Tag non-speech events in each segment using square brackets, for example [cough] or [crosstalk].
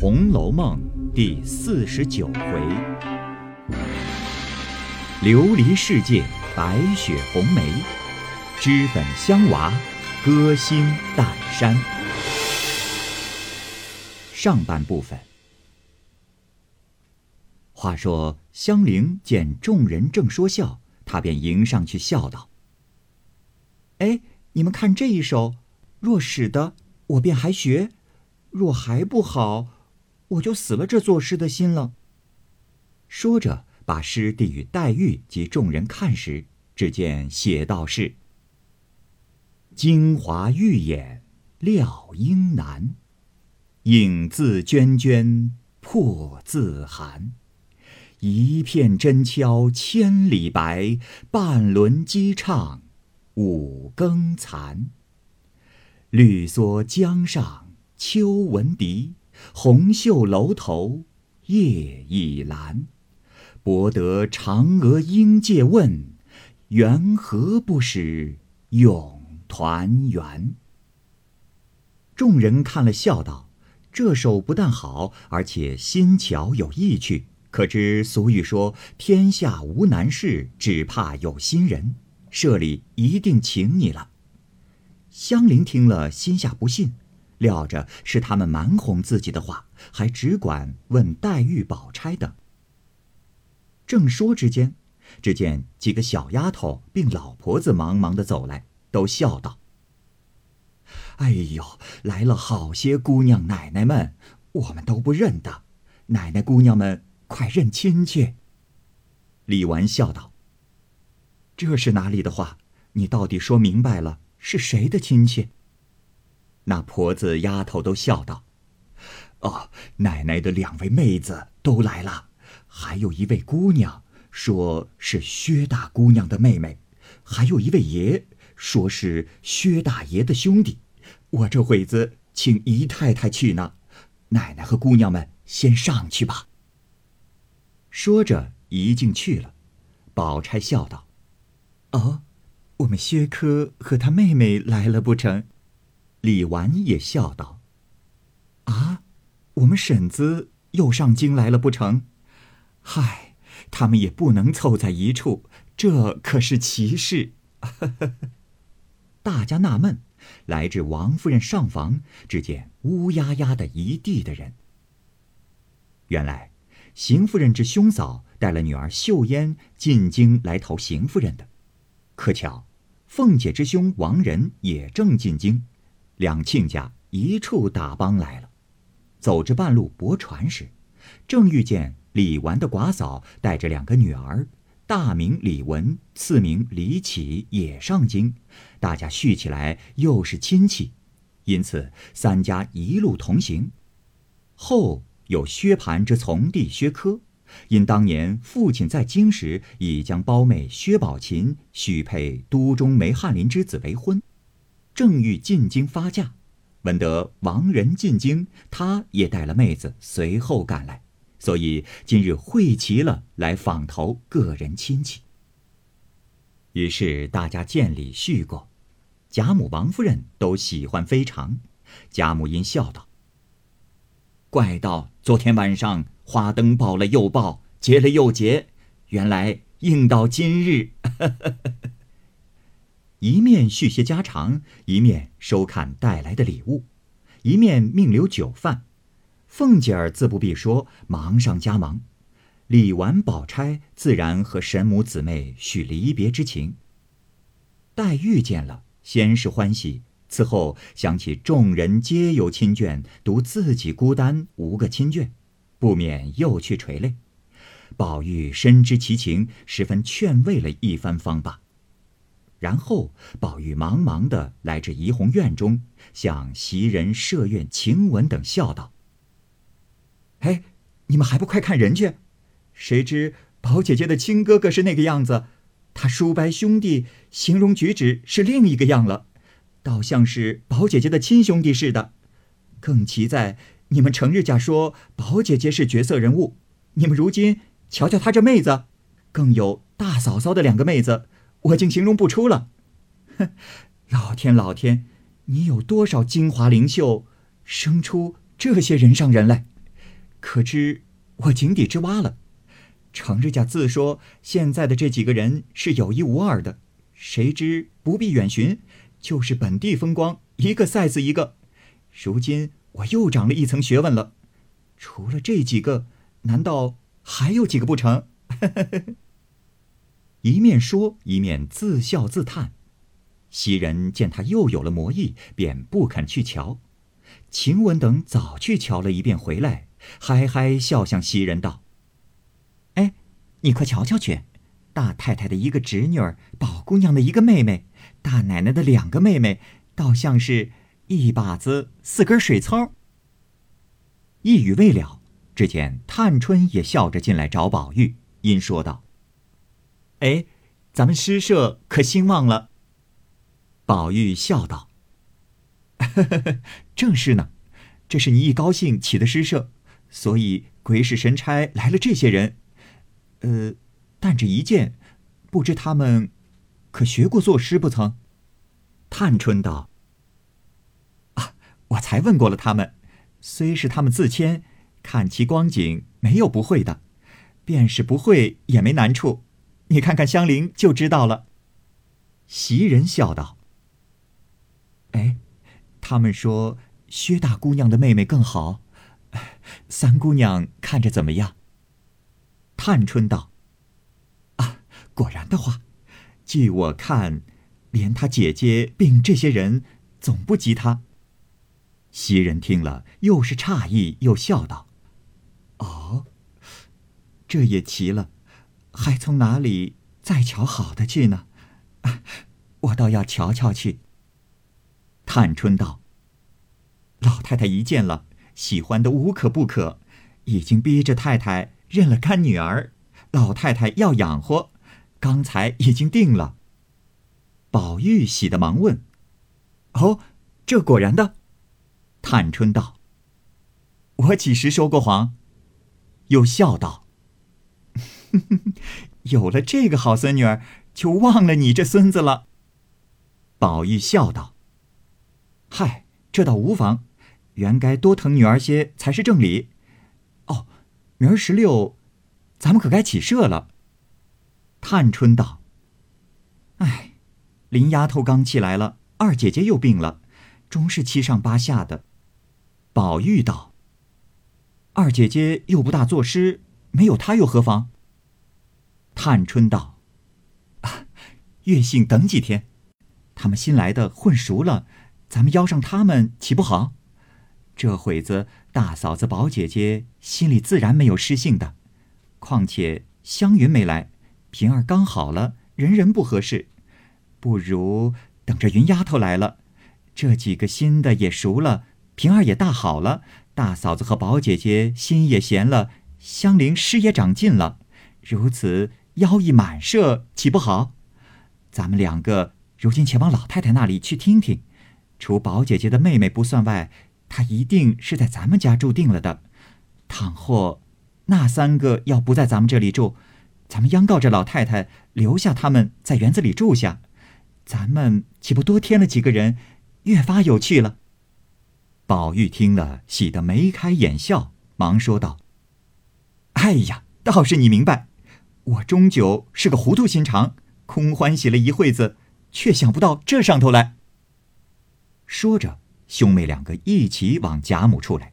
红楼梦》第四十九回：琉璃世界白雪红梅，脂粉香娃歌星淡山。上半部分。话说香菱见众人正说笑，她便迎上去笑道：“哎，你们看这一首，若使得，我便还学；若还不好。”我就死了这作诗的心了。说着，把诗递与黛玉及众人看时，只见写道是：“京华玉眼料应难，影自娟娟破自寒。一片真敲千里白，半轮鸡唱五更残。绿蓑江上秋闻笛。”红袖楼头夜已阑，博得嫦娥应借问，缘何不使永团圆？众人看了，笑道：“这首不但好，而且新巧有意趣。可知俗语说：‘天下无难事，只怕有心人。’社里一定请你了。”香菱听了，心下不信。料着是他们瞒哄自己的话，还只管问黛玉、宝钗等。正说之间，只见几个小丫头并老婆子忙忙的走来，都笑道：“哎呦，来了好些姑娘奶奶们，我们都不认得。奶奶姑娘们，快认亲去。”李纨笑道：“这是哪里的话？你到底说明白了，是谁的亲戚？”那婆子丫头都笑道：“哦，奶奶的两位妹子都来了，还有一位姑娘，说是薛大姑娘的妹妹，还有一位爷，说是薛大爷的兄弟。我这会子请姨太太去呢，奶奶和姑娘们先上去吧。”说着，一进去了。宝钗笑道：“哦，我们薛科和他妹妹来了不成？”李纨也笑道：“啊，我们婶子又上京来了不成？嗨，他们也不能凑在一处，这可是奇事。[laughs] ”大家纳闷，来至王夫人上房，只见乌压压的一地的人。原来，邢夫人之兄嫂带了女儿秀烟进京来投邢夫人的，可巧凤姐之兄王仁也正进京。两亲家一处打帮来了，走至半路泊船时，正遇见李纨的寡嫂带着两个女儿，大名李文，次名李启，也上京。大家叙起来又是亲戚，因此三家一路同行。后有薛蟠之从弟薛科，因当年父亲在京时已将胞妹薛宝琴许配都中梅翰林之子为婚。正欲进京发嫁，闻得王仁进京，他也带了妹子随后赶来，所以今日会齐了来访投个人亲戚。于是大家见礼叙过，贾母、王夫人都喜欢非常。贾母因笑道：“怪道昨天晚上花灯报了又报，结了又结，原来应到今日。” [laughs] 一面续些家常，一面收看带来的礼物，一面命留酒饭。凤姐儿自不必说，忙上加忙。李纨、宝钗自然和神母姊妹叙离别之情。黛玉见了，先是欢喜，此后想起众人皆有亲眷，独自己孤单无个亲眷，不免又去垂泪。宝玉深知其情，十分劝慰了一番方罢。然后，宝玉忙忙的来至怡红院中，向袭人、麝月、晴雯等笑道：“哎，你们还不快看人去？谁知宝姐姐的亲哥哥是那个样子，他叔伯兄弟形容举止是另一个样了，倒像是宝姐姐的亲兄弟似的。更奇在，你们成日家说宝姐姐是绝色人物，你们如今瞧瞧她这妹子，更有大嫂嫂的两个妹子。”我竟形容不出了，哼！[laughs] 老天，老天，你有多少精华灵秀，生出这些人上人来？可知我井底之蛙了。程日家自说现在的这几个人是有一无二的，谁知不必远寻，就是本地风光，一个赛似一个。如今我又长了一层学问了。除了这几个，难道还有几个不成？[laughs] 一面说，一面自笑自叹。袭人见他又有了魔意，便不肯去瞧。晴雯等早去瞧了一遍，回来嗨嗨笑，向袭人道：“哎，你快瞧瞧去，大太太的一个侄女儿，宝姑娘的一个妹妹，大奶奶的两个妹妹，倒像是一把子四根水葱。”一语未了，只见探春也笑着进来找宝玉，因说道：“哎，咱们诗社可兴旺了。”宝玉笑道：“ [laughs] 正是呢，这是你一高兴起的诗社，所以鬼使神差来了这些人。呃，但这一见，不知他们可学过作诗不曾？”探春道：“啊，我才问过了他们，虽是他们自谦，看其光景，没有不会的。便是不会，也没难处。你看看香菱就知道了。”袭人笑道。哎，他们说薛大姑娘的妹妹更好，三姑娘看着怎么样？探春道：“啊，果然的话，据我看，连她姐姐并这些人，总不及她。”袭人听了，又是诧异，又笑道：“哦，这也奇了，还从哪里再瞧好的去呢？我倒要瞧瞧去。”探春道：“老太太一见了，喜欢的无可不可，已经逼着太太认了干女儿。老太太要养活，刚才已经定了。”宝玉喜的忙问：“哦，这果然的？”探春道：“我几时说过谎？”又笑道：“ [laughs] 有了这个好孙女儿，就忘了你这孙子了。”宝玉笑道。嗨，这倒无妨，原该多疼女儿些才是正理。哦，明儿十六，咱们可该起社了。探春道：“哎，林丫头刚起来了，二姐姐又病了，终是七上八下的。”宝玉道：“二姐姐又不大作诗，没有她又何妨？”探春道：“啊，月信等几天，他们新来的混熟了。”咱们邀上他们岂不好？这会子大嫂子、宝姐姐心里自然没有失信的。况且湘云没来，平儿刚好了，人人不合适。不如等着云丫头来了，这几个新的也熟了，平儿也大好了，大嫂子和宝姐姐心也闲了，香菱诗也长进了。如此妖异满社，岂不好？咱们两个如今前往老太太那里去听听。除宝姐姐的妹妹不算外，她一定是在咱们家住定了的。倘或那三个要不在咱们这里住，咱们央告着老太太留下他们在园子里住下，咱们岂不多添了几个人，越发有趣了？宝玉听了，喜得眉开眼笑，忙说道：“哎呀，倒是你明白，我终究是个糊涂心肠，空欢喜了一会子，却想不到这上头来。”说着，兄妹两个一起往贾母处来。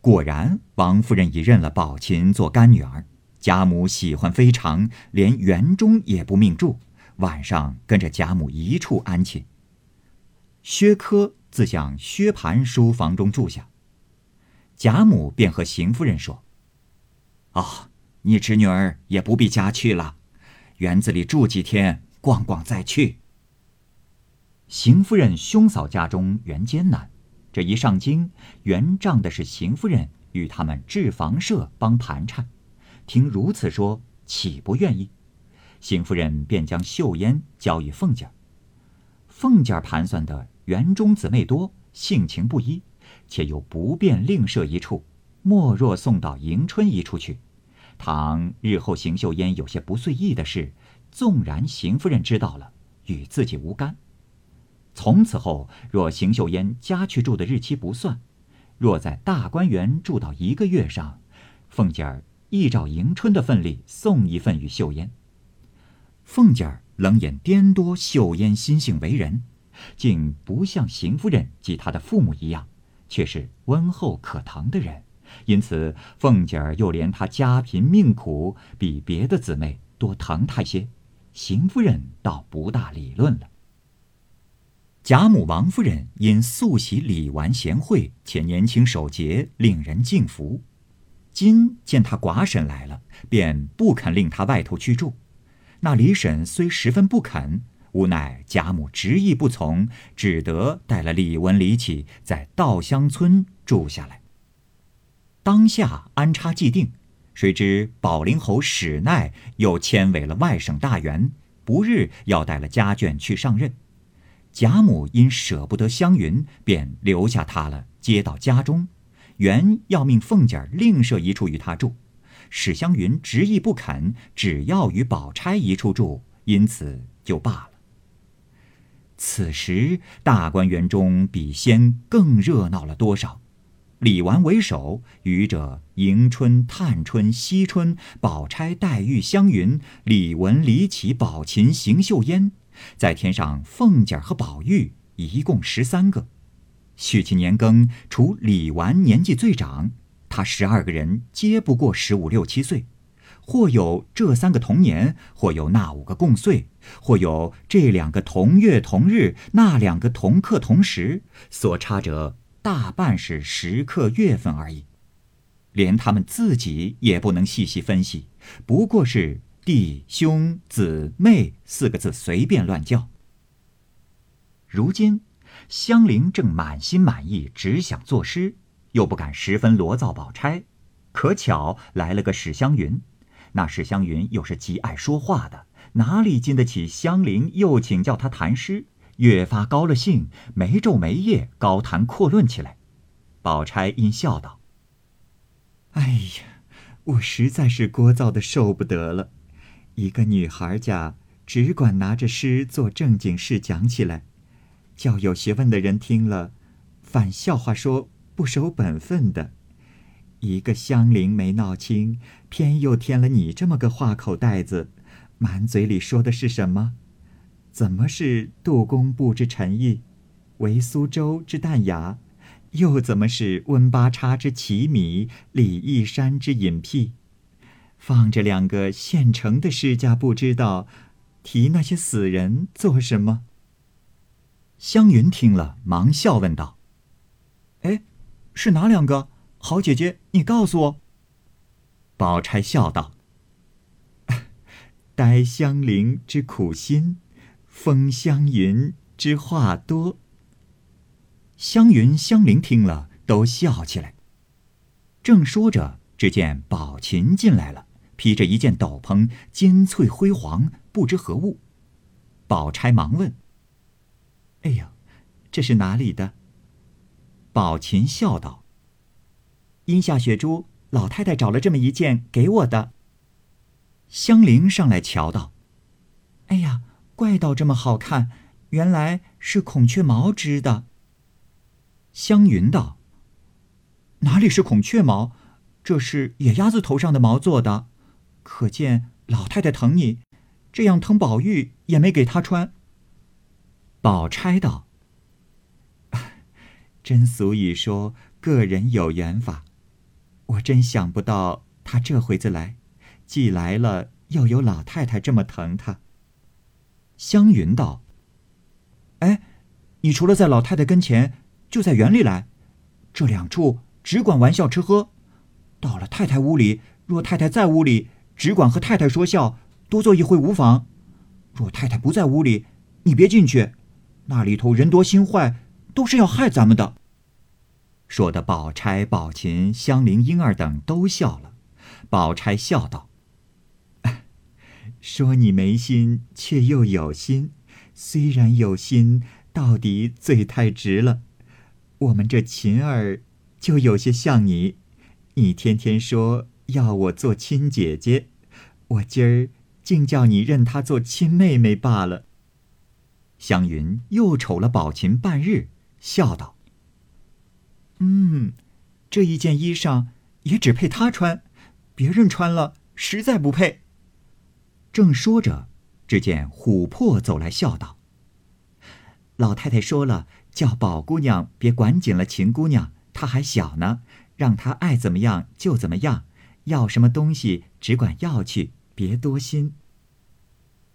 果然，王夫人已认了宝琴做干女儿，贾母喜欢非常，连园中也不命住，晚上跟着贾母一处安寝。薛科自向薛蟠书房中住下，贾母便和邢夫人说：“哦，你侄女儿也不必家去了，园子里住几天，逛逛再去。”邢夫人兄嫂家中原艰难，这一上京，原仗的是邢夫人与他们置房舍帮盘缠。听如此说，岂不愿意？邢夫人便将秀烟交与凤姐儿。凤姐儿盘算的园中姊妹多，性情不一，且又不便另设一处，莫若送到迎春一处去。倘日后邢秀烟有些不遂意的事，纵然邢夫人知道了，与自己无干。从此后，若邢秀烟家去住的日期不算，若在大观园住到一个月上，凤姐儿依照迎春的份例送一份与秀烟。凤姐儿冷眼颠多秀烟心性为人，竟不像邢夫人及她的父母一样，却是温厚可疼的人。因此，凤姐儿又怜她家贫命苦，比别的姊妹多疼她些。邢夫人倒不大理论了。贾母、王夫人因素喜李纨贤惠且年轻守节，令人敬服。今见她寡婶来了，便不肯令她外头去住。那李婶虽十分不肯，无奈贾母执意不从，只得带了李文、李启在稻香村住下来。当下安插既定，谁知宝灵侯史奈又迁委了外省大员，不日要带了家眷去上任。贾母因舍不得湘云，便留下他了，接到家中，原要命凤姐儿另设一处与他住，史湘云执意不肯，只要与宝钗一处住，因此就罢了。此时大观园中比先更热闹了多少？李纨为首，余者迎春、探春、惜春、宝钗、黛玉、湘云、李文、李绮、宝琴、邢岫烟。再添上凤姐儿和宝玉，一共十三个。续起年庚，除李纨年纪最长，他十二个人皆不过十五六七岁，或有这三个同年，或有那五个共岁，或有这两个同月同日，那两个同刻同时，所差者大半是时刻月份而已，连他们自己也不能细细分析，不过是。弟兄姊妹四个字随便乱叫。如今香菱正满心满意，只想作诗，又不敢十分罗造宝钗。可巧来了个史湘云，那史湘云又是极爱说话的，哪里经得起香菱又请教他谈诗，越发高了兴，没昼没夜高谈阔论起来。宝钗因笑道：“哎呀，我实在是聒噪的受不得了。”一个女孩家只管拿着诗做正经事讲起来，叫有学问的人听了，反笑话说不守本分的。一个香菱没闹清，偏又添了你这么个话口袋子，满嘴里说的是什么？怎么是杜工部之陈毅，为苏州之淡雅？又怎么是温八叉之奇米，李义山之隐僻？放着两个现成的世家不知道，提那些死人做什么？湘云听了，忙笑问道：“哎，是哪两个？好姐姐，你告诉我。”宝钗笑道：“ [laughs] 呆香菱之苦心，风香云之话多。”湘云、香菱听了，都笑起来。正说着，只见宝琴进来了。披着一件斗篷，金翠辉煌，不知何物。宝钗忙问：“哎呀，这是哪里的？”宝琴笑道：“阴下雪珠，老太太找了这么一件给我的。”香菱上来瞧道：“哎呀，怪倒这么好看，原来是孔雀毛织的。”湘云道：“哪里是孔雀毛？这是野鸭子头上的毛做的。”可见老太太疼你，这样疼宝玉也没给他穿。宝钗道：“ [laughs] 真俗语说个人有缘法，我真想不到他这回子来，既来了又有老太太这么疼他。”湘云道：“哎，你除了在老太太跟前，就在园里来，这两处只管玩笑吃喝，到了太太屋里，若太太在屋里。”只管和太太说笑，多坐一会无妨。若太太不在屋里，你别进去，那里头人多心坏，都是要害咱们的。说的宝钗、宝琴、香菱、莺儿等都笑了。宝钗笑道：“说你没心，却又有心。虽然有心，到底嘴太直了。我们这琴儿就有些像你，你天天说。”要我做亲姐姐，我今儿竟叫你认她做亲妹妹罢了。湘云又瞅了宝琴半日，笑道：“嗯，这一件衣裳也只配她穿，别人穿了实在不配。正说着，只见琥珀走来，笑道：“老太太说了，叫宝姑娘别管紧了秦姑娘，她还小呢，让她爱怎么样就怎么样，要什么东西只管要去，别多心。”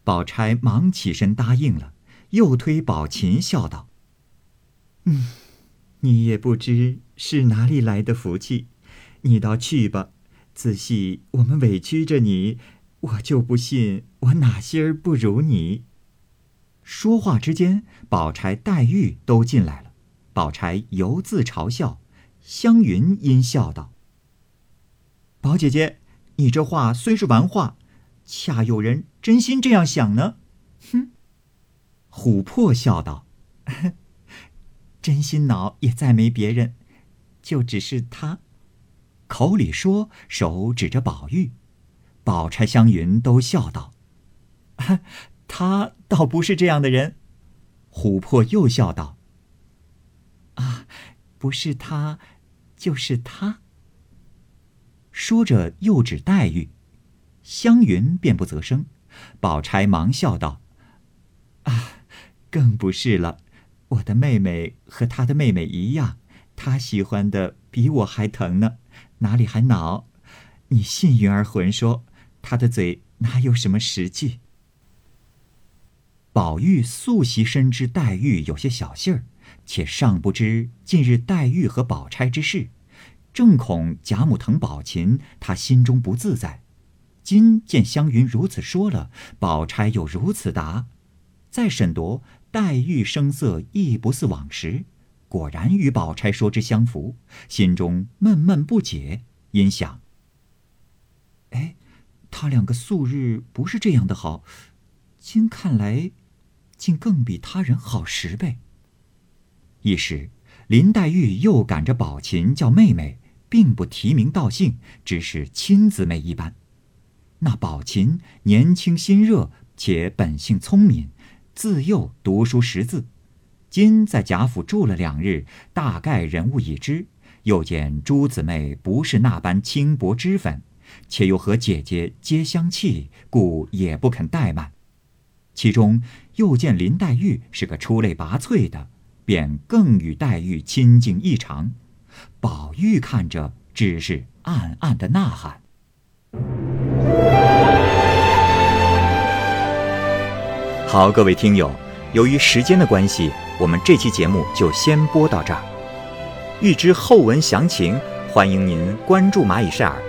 宝钗忙起身答应了，又推宝琴笑道：“嗯，你也不知是哪里来的福气，你倒去吧。仔细我们委屈着你。”我就不信我哪些儿不如你。说话之间，宝钗、黛玉都进来了。宝钗犹自嘲笑，湘云因笑道：“宝姐姐，你这话虽是玩话，恰有人真心这样想呢。”哼。琥珀笑道：“ [laughs] 真心脑也再没别人，就只是他。”口里说，手指着宝玉。宝钗、湘云都笑道：“ [laughs] 他倒不是这样的人。”琥珀又笑道：“啊，不是他，就是他。”说着又指黛玉，湘云便不择声。宝钗忙笑道：“啊，更不是了。我的妹妹和她的妹妹一样，她喜欢的比我还疼呢，哪里还恼？你信云儿魂说。”他的嘴哪有什么实际？宝玉素习深知黛玉有些小性儿，且尚不知近日黛玉和宝钗之事，正恐贾母疼宝琴，他心中不自在。今见湘云如此说了，宝钗又如此答，再审夺黛玉声色亦不似往时，果然与宝钗说之相符，心中闷闷不解，因想：哎。他两个素日不是这样的好，今看来，竟更比他人好十倍。一时，林黛玉又赶着宝琴叫妹妹，并不提名道姓，只是亲姊妹一般。那宝琴年轻心热，且本性聪明，自幼读书识字，今在贾府住了两日，大概人物已知。又见诸姊妹不是那般轻薄脂粉。且又和姐姐皆相弃，故也不肯怠慢。其中又见林黛玉是个出类拔萃的，便更与黛玉亲近异常。宝玉看着，只是暗暗的呐喊。好，各位听友，由于时间的关系，我们这期节目就先播到这儿。欲知后文详情，欢迎您关注蚂蚁晒尔。